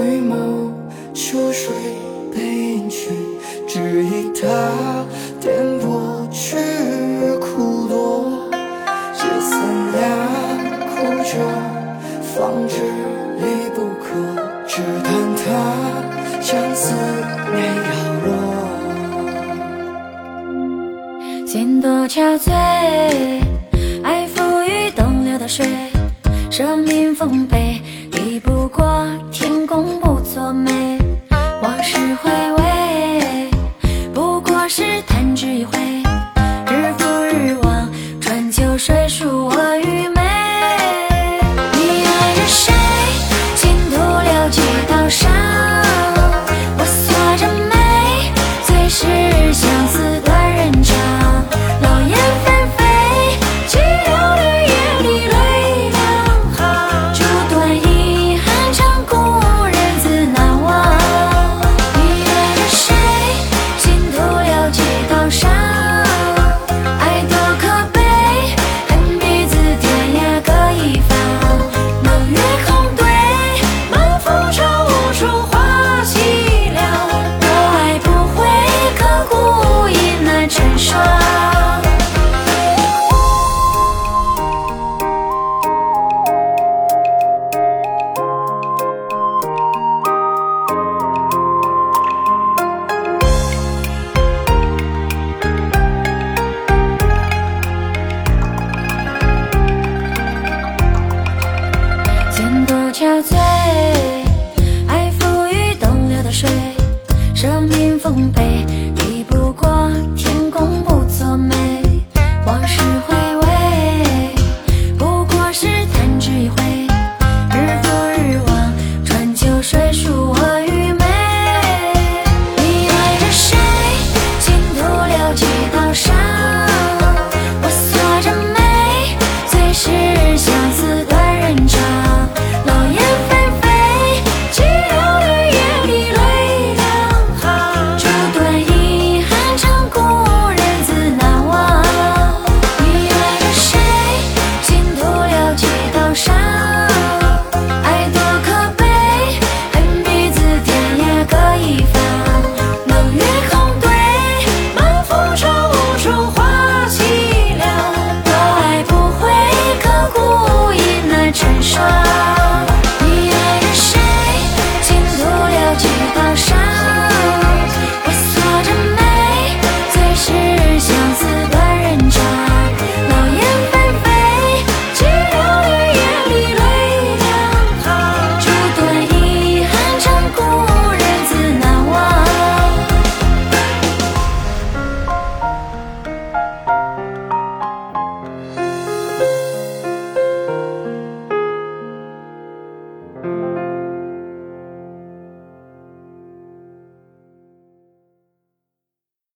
回眸，秋水被隐去，只忆他颠簸去苦多，借三两苦酒，方知离不可，只叹他将思念扰落，心多憔悴，爱付与东流的水，生命奉陪。醉，爱付与东流的水，生命丰碑，抵不过天公不作美。往事回味，不过是弹指一挥。日复日，望穿秋水，恕我愚昧。你爱着谁，心徒留几道伤？我锁着眉，最是相。